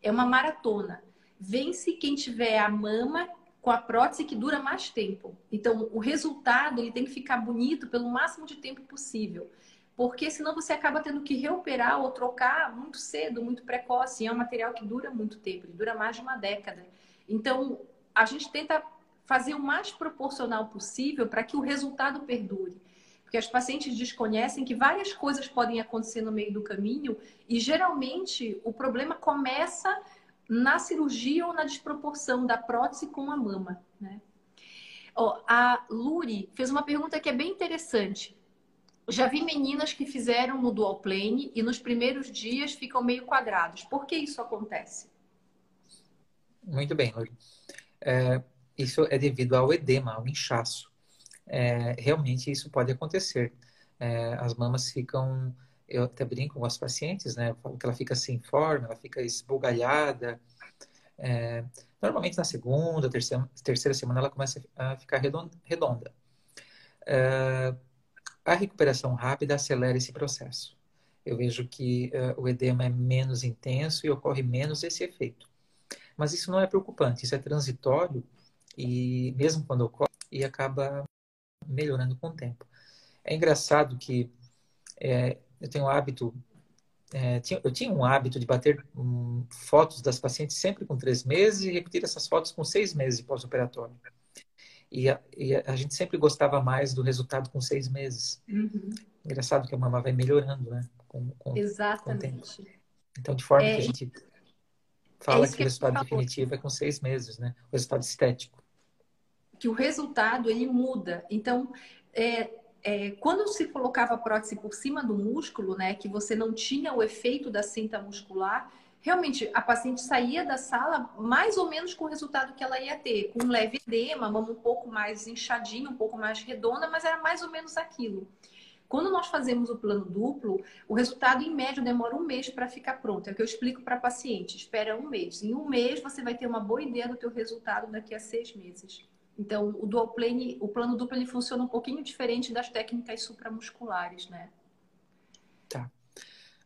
É uma maratona. Vence quem tiver a mama com a prótese que dura mais tempo. Então, o resultado ele tem que ficar bonito pelo máximo de tempo possível porque senão você acaba tendo que reoperar ou trocar muito cedo, muito precoce. E é um material que dura muito tempo, ele dura mais de uma década. Então, a gente tenta fazer o mais proporcional possível para que o resultado perdure. Porque as pacientes desconhecem que várias coisas podem acontecer no meio do caminho e geralmente o problema começa na cirurgia ou na desproporção da prótese com a mama, né? a Luri fez uma pergunta que é bem interessante já vi meninas que fizeram no dual plane e nos primeiros dias ficam meio quadrados. Por que isso acontece? Muito bem, Lori. É, isso é devido ao edema, ao inchaço. É, realmente isso pode acontecer. É, as mamas ficam, eu até brinco com as pacientes, né? Eu falo que ela fica sem forma, ela fica esbugalhada. É, normalmente na segunda, terceira, terceira semana ela começa a ficar redonda. É, a recuperação rápida acelera esse processo. Eu vejo que uh, o edema é menos intenso e ocorre menos esse efeito. Mas isso não é preocupante, isso é transitório e mesmo quando ocorre, e acaba melhorando com o tempo. É engraçado que é, eu tenho o hábito, é, tinha, eu tinha um hábito de bater um, fotos das pacientes sempre com três meses e repetir essas fotos com seis meses de pós-operatório. E a, e a, gente sempre gostava mais do resultado com seis meses. Uhum. Engraçado que a mama vai melhorando, né? Com, com, Exatamente. Com então, de forma é, que a gente fala é que, que, o resultado definitivo é com seis meses, né? O resultado estético. que o resultado ele muda. Então, é, é, quando se colocava a prótese por cima do músculo, né, que você não tinha o efeito da cinta muscular, realmente a paciente saía da sala mais ou menos com o resultado que ela ia ter, com um leve edema, mama um pouco mais inchadinha, um pouco mais redonda, mas era mais ou menos aquilo. Quando nós fazemos o plano duplo, o resultado em média demora um mês para ficar pronto. É o que eu explico para a paciente. Espera um mês. Em um mês você vai ter uma boa ideia do teu resultado daqui a seis meses. Então, o dual plane, o plano duplo, ele funciona um pouquinho diferente das técnicas supramusculares, né? Tá.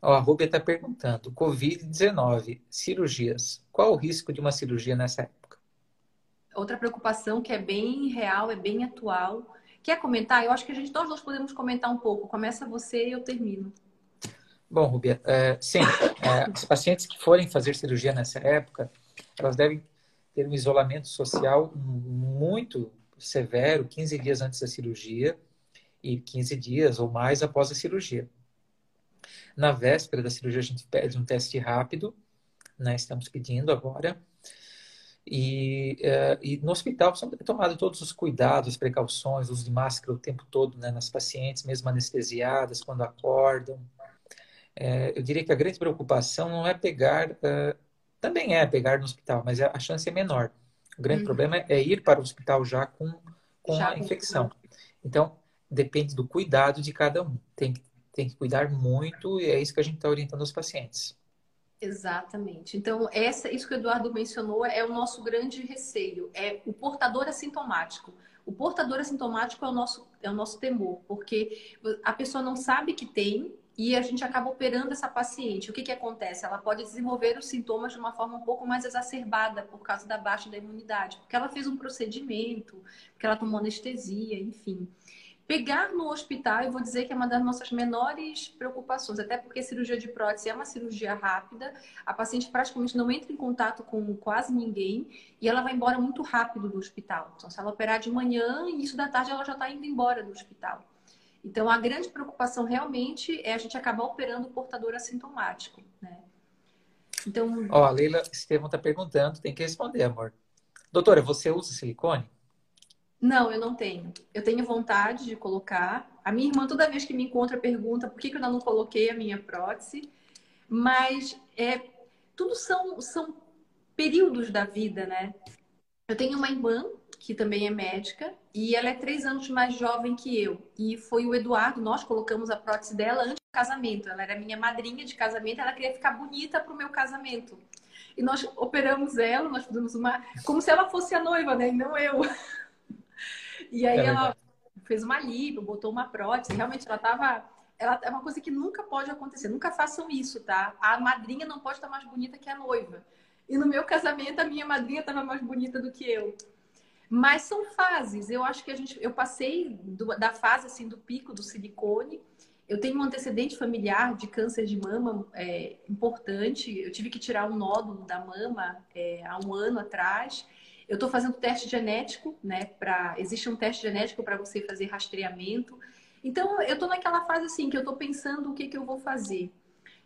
Ó, a Rúbia está perguntando: Covid-19, cirurgias. Qual o risco de uma cirurgia nessa época? Outra preocupação que é bem real, é bem atual. Quer comentar? Eu acho que a gente, nós dois podemos comentar um pouco. Começa você e eu termino. Bom, Rubia, é, sim, é, os pacientes que forem fazer cirurgia nessa época, elas devem ter um isolamento social muito severo, 15 dias antes da cirurgia e 15 dias ou mais após a cirurgia. Na véspera da cirurgia, a gente pede um teste rápido, né? Estamos pedindo agora. E, uh, e no hospital são tomados todos os cuidados, as precauções, uso de máscara o tempo todo né, nas pacientes, mesmo anestesiadas, quando acordam. É, eu diria que a grande preocupação não é pegar uh, também é pegar no hospital, mas a chance é menor. O grande uhum. problema é ir para o hospital já com, com já a infecção. Então, depende do cuidado de cada um. Tem, tem que cuidar muito e é isso que a gente está orientando os pacientes. Exatamente. Então, essa, isso que o Eduardo mencionou é o nosso grande receio, é o portador assintomático. O portador assintomático é o nosso, é o nosso temor, porque a pessoa não sabe que tem, e a gente acaba operando essa paciente. O que, que acontece? Ela pode desenvolver os sintomas de uma forma um pouco mais exacerbada por causa da baixa da imunidade, porque ela fez um procedimento, porque ela tomou anestesia, enfim. Pegar no hospital, eu vou dizer que é uma das nossas menores preocupações, até porque cirurgia de prótese é uma cirurgia rápida, a paciente praticamente não entra em contato com quase ninguém e ela vai embora muito rápido do hospital. Então, se ela operar de manhã, início da tarde, ela já está indo embora do hospital. Então, a grande preocupação realmente é a gente acabar operando o portador assintomático, né? Então... Ó, a Leila Estevam está perguntando, tem que responder, amor. Doutora, você usa silicone? Não, eu não tenho. Eu tenho vontade de colocar. A minha irmã, toda vez que me encontra, pergunta por que, que eu não coloquei a minha prótese. Mas é, tudo são, são períodos da vida, né? Eu tenho uma irmã que também é médica, e ela é três anos mais jovem que eu. E foi o Eduardo, nós colocamos a prótese dela antes do casamento. Ela era minha madrinha de casamento, ela queria ficar bonita para o meu casamento. E nós operamos ela, nós fizemos uma. como se ela fosse a noiva, né? E não eu. [LAUGHS] E aí é ela fez uma lipo, botou uma prótese, realmente ela estava. Ela é uma coisa que nunca pode acontecer, nunca façam isso, tá? A madrinha não pode estar mais bonita que a noiva. E no meu casamento, a minha madrinha estava mais bonita do que eu. Mas são fases. Eu acho que a gente, eu passei do, da fase assim do pico do silicone. Eu tenho um antecedente familiar de câncer de mama é, importante. Eu tive que tirar um nódulo da mama é, há um ano atrás. Eu estou fazendo teste genético, né? Pra, existe um teste genético para você fazer rastreamento. Então, eu estou naquela fase assim que eu estou pensando o que, que eu vou fazer.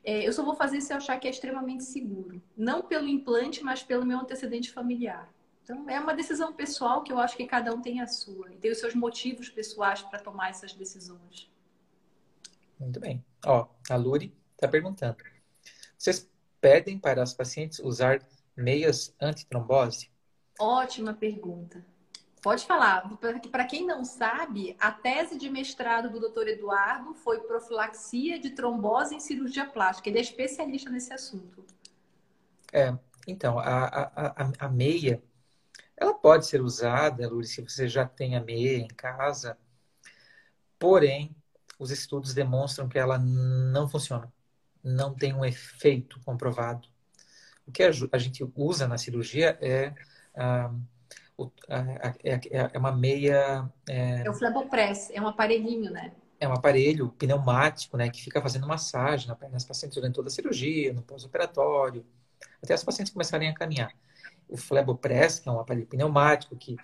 É, eu só vou fazer se eu achar que é extremamente seguro. Não pelo implante, mas pelo meu antecedente familiar. Então, é uma decisão pessoal que eu acho que cada um tem a sua. E tem os seus motivos pessoais para tomar essas decisões. Muito bem. Ó, a Luri está perguntando. Vocês pedem para as pacientes usar meias antitrombose? Ótima pergunta. Pode falar. Para quem não sabe, a tese de mestrado do Dr. Eduardo foi profilaxia de trombose em cirurgia plástica. Ele é especialista nesse assunto. É, então, a, a, a, a meia ela pode ser usada, Lourdes, se você já tem a meia em casa, porém, os estudos demonstram que ela não funciona, não tem um efeito comprovado. O que a gente usa na cirurgia é, ah, é, é, é uma meia. É, é o flebopress, é um aparelhinho, né? É um aparelho pneumático, né, que fica fazendo massagem nas pacientes durante toda a cirurgia, no pós-operatório, até as pacientes começarem a caminhar o Flebopress, que é um aparelho pneumático que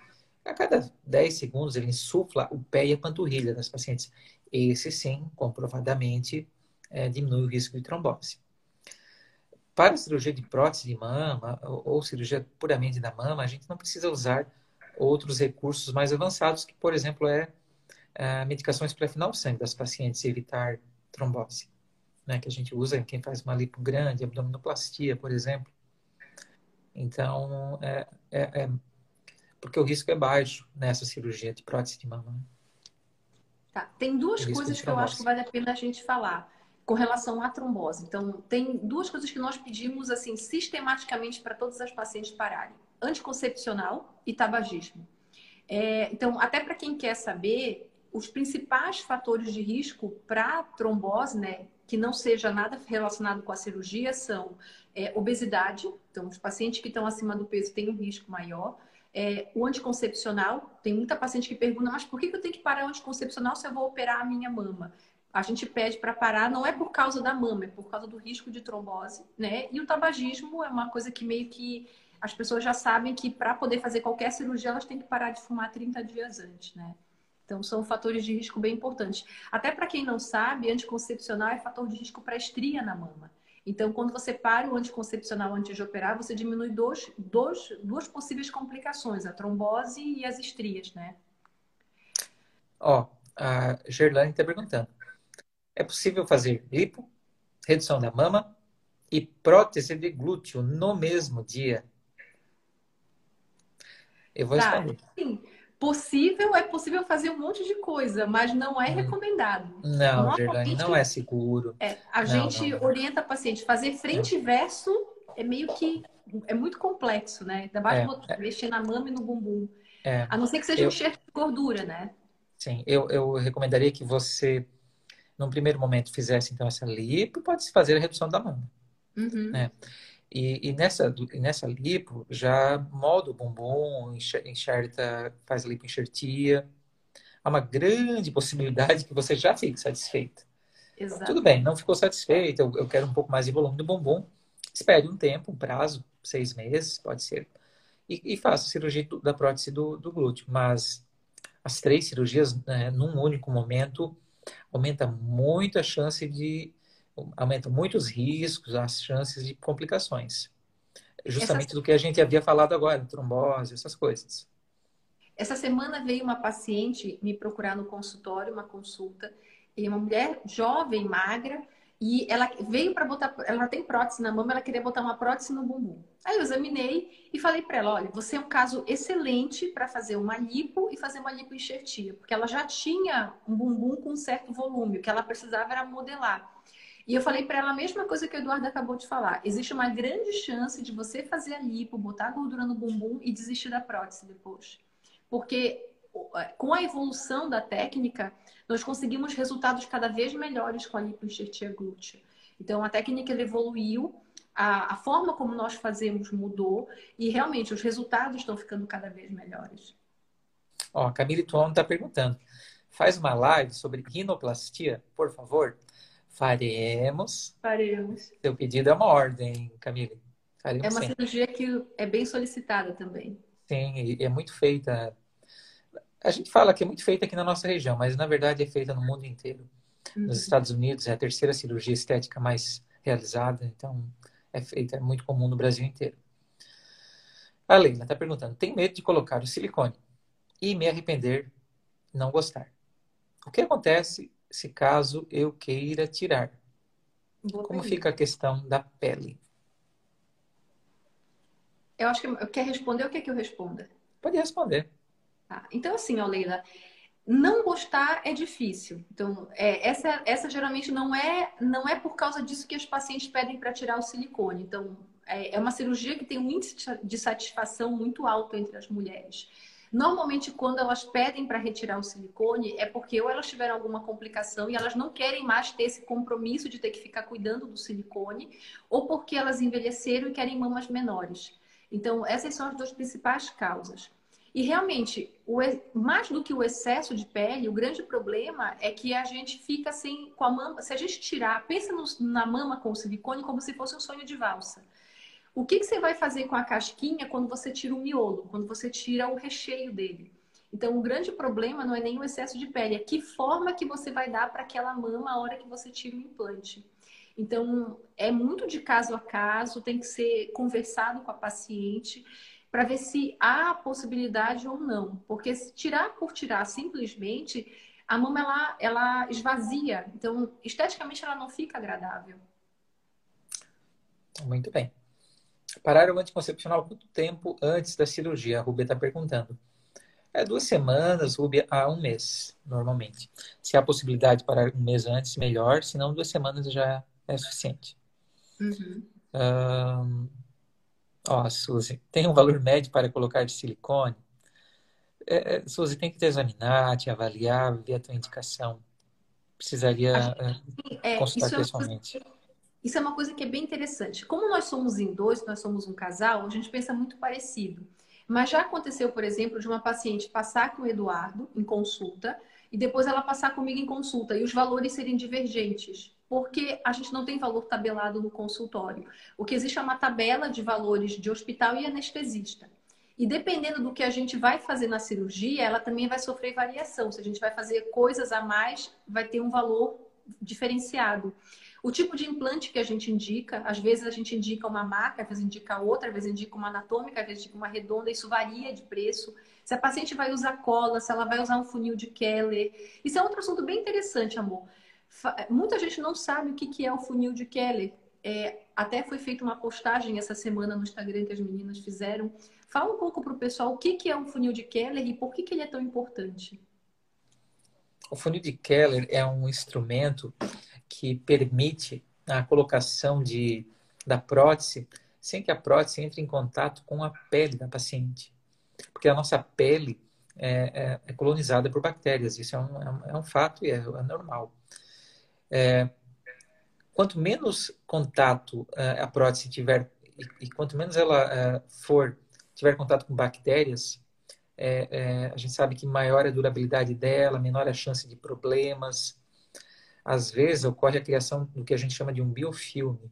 a cada 10 segundos ele insufla o pé e a panturrilha das pacientes. Esse sim, comprovadamente, é, diminui o risco de trombose. Para a cirurgia de prótese de mama ou, ou cirurgia puramente da mama, a gente não precisa usar outros recursos mais avançados, que, por exemplo, é, é medicações para afinar o sangue das pacientes e evitar trombose, né? que a gente usa quem faz uma lipo grande, abdominoplastia, por exemplo. Então, é, é, é porque o risco é baixo nessa cirurgia de prótese de mama. Né? Tá. Tem duas coisas que eu acho que vale a pena a gente falar com relação à trombose. Então, tem duas coisas que nós pedimos assim sistematicamente para todas as pacientes pararem: anticoncepcional e tabagismo. É, então, até para quem quer saber, os principais fatores de risco para trombose, né, que não seja nada relacionado com a cirurgia, são é, obesidade. Então, os pacientes que estão acima do peso têm um risco maior. É, o anticoncepcional, tem muita paciente que pergunta, mas por que eu tenho que parar o anticoncepcional se eu vou operar a minha mama? A gente pede para parar, não é por causa da mama, é por causa do risco de trombose, né? E o tabagismo é uma coisa que meio que as pessoas já sabem que para poder fazer qualquer cirurgia, elas têm que parar de fumar 30 dias antes, né? Então, são fatores de risco bem importantes. Até para quem não sabe, anticoncepcional é fator de risco para estria na mama. Então, quando você para o anticoncepcional antes de operar, você diminui dois, dois, duas possíveis complicações, a trombose e as estrias, né? Ó, oh, a Gerlane está perguntando. É possível fazer lipo, redução da mama e prótese de glúteo no mesmo dia? Eu vou tá, responder. Sim. Possível é possível fazer um monte de coisa, mas não é hum. recomendado. Não, Gerlane, não é seguro. É, a não, gente não. orienta a paciente fazer frente e verso é meio que é muito complexo, né? Ainda mais é, é, mexer na mama e no bumbum. É, a não ser que seja eu, um enxerto de gordura, né? Sim, eu, eu recomendaria que você, num primeiro momento, fizesse então essa lipo, pode-se fazer a redução da mama. Uhum. Né? E, e, nessa, nessa lipo já molda o bumbum, enxerta, faz lipoenxertia. Há uma grande possibilidade que você já fique satisfeita. Exato. Tudo bem, não ficou satisfeita, eu, eu, quero um pouco mais de volume do bumbum. Espere um tempo, um prazo, seis meses, pode ser. E, e faça a cirurgia da prótese do, do glúteo. Mas as três cirurgias, né, num único momento, aumenta muito a chance de aumenta muito os riscos, as chances de complicações. Justamente Essa... do que a gente havia falado agora, trombose, essas coisas. Essa semana veio uma paciente me procurar no consultório, uma consulta, e uma mulher jovem, magra, e ela veio para botar, ela tem prótese na mama, ela queria botar uma prótese no bumbum. Aí eu examinei e falei para ela, olha, você é um caso excelente para fazer uma lipo e fazer uma lipoenxertia, porque ela já tinha um bumbum com um certo volume, o que ela precisava era modelar. E eu falei para ela a mesma coisa que o Eduardo acabou de falar. Existe uma grande chance de você fazer a lipo, botar a gordura no bumbum e desistir da prótese depois. Porque é, com a evolução da técnica, nós conseguimos resultados cada vez melhores com a lipoenxertia glútea. Então, a técnica evoluiu, a, a forma como nós fazemos mudou e realmente os resultados estão ficando cada vez melhores. Ó, a Camille Tuon está perguntando. Faz uma live sobre rinoplastia, por favor. Faremos. Faremos. Seu pedido é uma ordem, Camille. Faremos é uma sim. cirurgia que é bem solicitada também. Sim, é muito feita. A gente fala que é muito feita aqui na nossa região, mas na verdade é feita no mundo inteiro. Uhum. Nos Estados Unidos é a terceira cirurgia estética mais realizada, então é feita, é muito comum no Brasil inteiro. A Leila está perguntando: tem medo de colocar o silicone e me arrepender, não gostar. O que acontece se caso eu queira tirar. Boa Como pergunta. fica a questão da pele? Eu acho que quer responder o que é que eu responda? Pode responder. Tá. Então, assim, ó, Leila, não gostar é difícil. Então, é, essa, essa geralmente não é, não é por causa disso que os pacientes pedem para tirar o silicone. Então, é, é uma cirurgia que tem um índice de satisfação muito alto entre as mulheres. Normalmente, quando elas pedem para retirar o silicone, é porque ou elas tiveram alguma complicação e elas não querem mais ter esse compromisso de ter que ficar cuidando do silicone, ou porque elas envelheceram e querem mamas menores. Então, essas são as duas principais causas. E realmente, o, mais do que o excesso de pele, o grande problema é que a gente fica assim com a mama. Se a gente tirar, pensa no, na mama com o silicone como se fosse um sonho de valsa. O que, que você vai fazer com a casquinha quando você tira o miolo, quando você tira o recheio dele? Então, o grande problema não é nem o excesso de pele, é que forma que você vai dar para aquela mama a hora que você tira o implante. Então, é muito de caso a caso, tem que ser conversado com a paciente. para ver se há possibilidade ou não. Porque tirar por tirar simplesmente, a mama ela, ela esvazia. Então, esteticamente, ela não fica agradável. Muito bem. Parar o anticoncepcional quanto tempo antes da cirurgia? A Rubia está perguntando. É duas semanas, Rubia, a um mês, normalmente. Se há possibilidade de parar um mês antes, melhor. Se não, duas semanas já é suficiente. Uhum. Um, ó, Suzy, tem um valor médio para colocar de silicone? É, é Suzy, tem que te examinar, te avaliar, ver a tua indicação. Precisaria é, consultar é pessoalmente. Isso é uma coisa que é bem interessante. Como nós somos em dois, nós somos um casal, a gente pensa muito parecido. Mas já aconteceu, por exemplo, de uma paciente passar com o Eduardo em consulta e depois ela passar comigo em consulta e os valores serem divergentes, porque a gente não tem valor tabelado no consultório. O que existe é uma tabela de valores de hospital e anestesista. E dependendo do que a gente vai fazer na cirurgia, ela também vai sofrer variação. Se a gente vai fazer coisas a mais, vai ter um valor diferenciado. O tipo de implante que a gente indica, às vezes a gente indica uma marca, às vezes indica outra, às vezes indica uma anatômica, às vezes indica uma redonda, isso varia de preço. Se a paciente vai usar cola, se ela vai usar um funil de Keller. Isso é outro assunto bem interessante, amor. Muita gente não sabe o que é o funil de Keller. É, até foi feita uma postagem essa semana no Instagram que as meninas fizeram. Fala um pouco para o pessoal o que é um funil de Keller e por que ele é tão importante. O funil de Keller é um instrumento que permite a colocação de, da prótese sem que a prótese entre em contato com a pele da paciente. Porque a nossa pele é, é, é colonizada por bactérias, isso é um, é um, é fato e é, é normal. É, quanto menos contato é, a prótese tiver, e, e quanto menos ela for, tiver contato com bactérias, a gente sabe que maior a durabilidade dela, menor a chance de problemas, às vezes ocorre a criação do que a gente chama de um biofilme,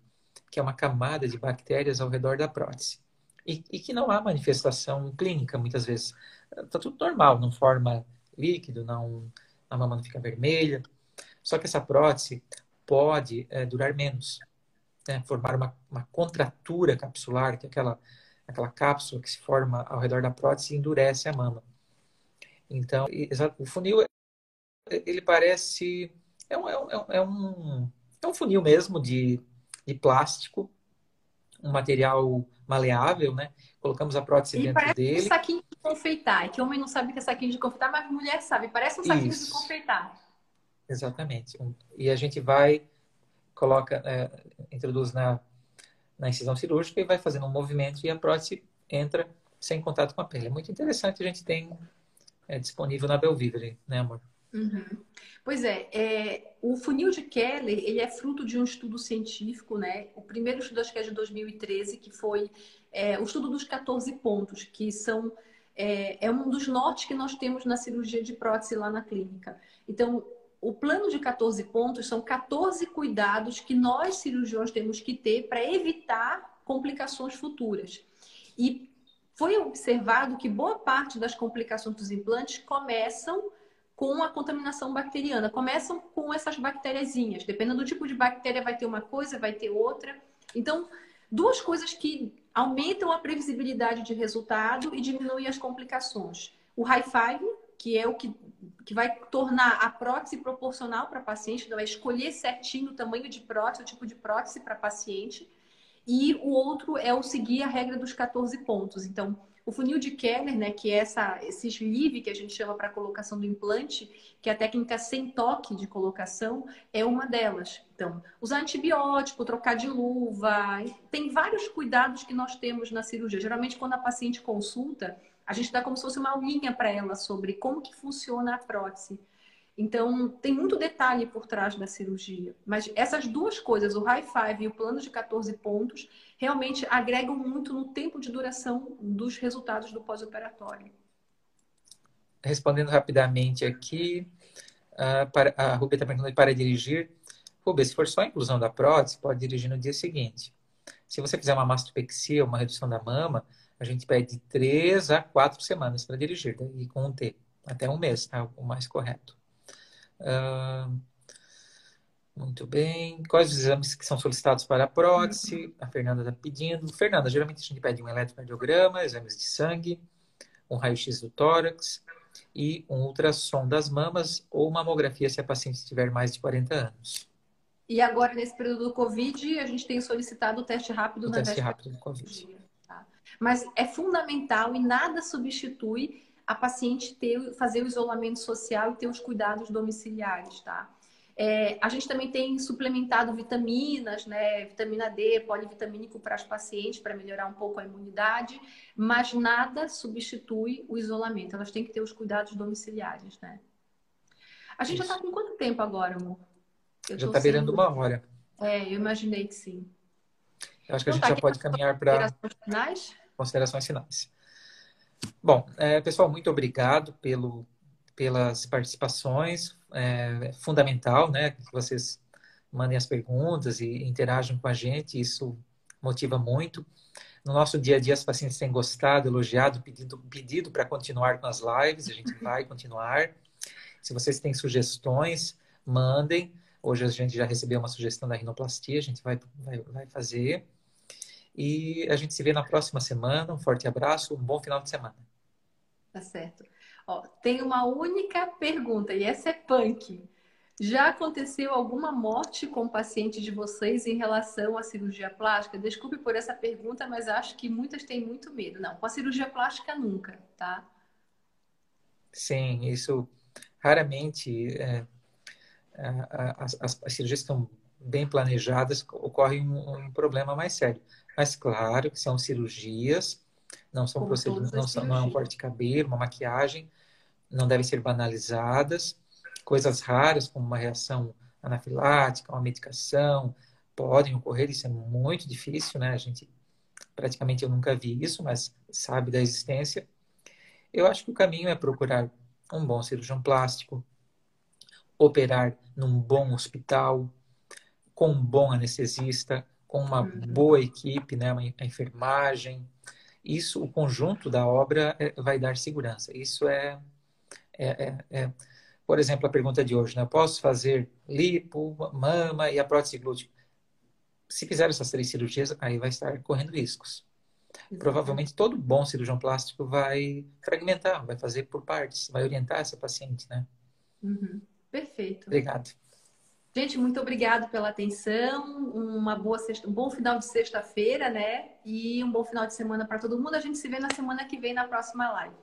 que é uma camada de bactérias ao redor da prótese. E, e que não há manifestação clínica, muitas vezes. Está tudo normal, não forma líquido, não, a mama não fica vermelha. Só que essa prótese pode é, durar menos, né? formar uma, uma contratura capsular, que é aquela, aquela cápsula que se forma ao redor da prótese e endurece a mama. Então, o funil, ele parece é um, é um, é um, é um funil mesmo de, de plástico, um material maleável, né? Colocamos a prótese dentro parece dele. Um saquinho de confeitar, é que homem não sabe que é saquinho de confeitar, mas mulher sabe, parece um saquinho Isso. de confeitar. Exatamente. E a gente vai, coloca, é, introduz na, na incisão cirúrgica e vai fazendo um movimento e a prótese entra sem contato com a pele. É muito interessante, a gente tem é, disponível na Belvivere, né, amor? Uhum. Pois é, é, o funil de Keller ele é fruto de um estudo científico, né? O primeiro estudo acho que é de 2013, que foi é, o estudo dos 14 pontos, que são é, é, um dos nortes que nós temos na cirurgia de prótese lá na clínica. Então, o plano de 14 pontos são 14 cuidados que nós cirurgiões temos que ter para evitar complicações futuras. E foi observado que boa parte das complicações dos implantes começam com a contaminação bacteriana. Começam com essas bactériazinhas. Dependendo do tipo de bactéria, vai ter uma coisa, vai ter outra. Então, duas coisas que aumentam a previsibilidade de resultado e diminuem as complicações. O high five, que é o que, que vai tornar a prótese proporcional para paciente, então vai escolher certinho o tamanho de prótese, o tipo de prótese para paciente. E o outro é o seguir a regra dos 14 pontos. Então, o funil de Keller, né, que é essa, esse sleeve que a gente chama para colocação do implante, que é a técnica sem toque de colocação, é uma delas. Então, usar antibiótico, trocar de luva, tem vários cuidados que nós temos na cirurgia. Geralmente, quando a paciente consulta, a gente dá como se fosse uma linha para ela sobre como que funciona a prótese. Então, tem muito detalhe por trás da cirurgia. Mas essas duas coisas, o high five e o plano de 14 pontos, realmente agregam muito no tempo de duração dos resultados do pós-operatório. Respondendo rapidamente aqui, a Rubia está perguntando para dirigir. Rubia, se for só a inclusão da prótese, pode dirigir no dia seguinte. Se você fizer uma mastopexia, uma redução da mama, a gente pede três a quatro semanas para dirigir, e com um T, até um mês, tá? O mais correto. Uh, Muito bem. Quais os exames que são solicitados para a prótese? A Fernanda está pedindo. Fernanda, geralmente a gente pede um eletrocardiograma, exames de sangue, um raio-x do tórax e um ultrassom das mamas ou mamografia se a paciente tiver mais de 40 anos. E agora, nesse período do Covid, a gente tem solicitado o teste rápido o na teste rápido do Covid. Tá? Mas é fundamental e nada substitui a paciente ter, fazer o isolamento social e ter os cuidados domiciliares, tá? É, a gente também tem suplementado vitaminas, né? Vitamina D, polivitamínico para as pacientes, para melhorar um pouco a imunidade, mas nada substitui o isolamento. Elas têm que ter os cuidados domiciliares, né? A gente Isso. já está com quanto tempo agora, amor? Eu já está beirando uma hora. É, eu imaginei que sim. Eu acho que então, a gente tá já pode caminhar para considerações finais. Considerações finais. Bom, é, pessoal, muito obrigado pelo, pelas participações. É, fundamental, né, que vocês mandem as perguntas e interajam com a gente. Isso motiva muito. No nosso dia a dia, as pacientes têm gostado, elogiado, pedido, pedido para continuar com as lives. A gente [LAUGHS] vai continuar. Se vocês têm sugestões, mandem. Hoje a gente já recebeu uma sugestão da rinoplastia, a gente vai, vai, vai fazer. E a gente se vê na próxima semana. Um forte abraço, um bom final de semana. Tá certo. Ó, tem uma única pergunta, e essa é punk. Já aconteceu alguma morte com pacientes de vocês em relação à cirurgia plástica? Desculpe por essa pergunta, mas acho que muitas têm muito medo. Não, com a cirurgia plástica nunca, tá? Sim, isso raramente. É, as, as, as cirurgias estão bem planejadas, ocorre um, um problema mais sério. Mas claro que são cirurgias, não são procedimentos, não, são, não é um corte de cabelo, uma maquiagem, não devem ser banalizadas. Coisas raras, como uma reação anafilática, uma medicação, podem ocorrer, isso é muito difícil, né? A gente, praticamente eu nunca vi isso, mas sabe da existência. Eu acho que o caminho é procurar um bom cirurgião plástico, operar num bom hospital, com um bom anestesista, com uma uhum. boa equipe, né, a enfermagem. Isso, o conjunto da obra é, vai dar segurança. Isso é, é, é, é, por exemplo, a pergunta de hoje, né? posso fazer lipo, mama e a prótese glútea? Se fizer essas três cirurgias, aí vai estar correndo riscos. Provavelmente todo bom cirurgião plástico vai fragmentar, vai fazer por partes, vai orientar essa paciente, né? Uhum. Perfeito. Obrigado. Gente, muito obrigado pela atenção. Uma boa sexta, um bom final de sexta-feira, né? E um bom final de semana para todo mundo. A gente se vê na semana que vem na próxima live.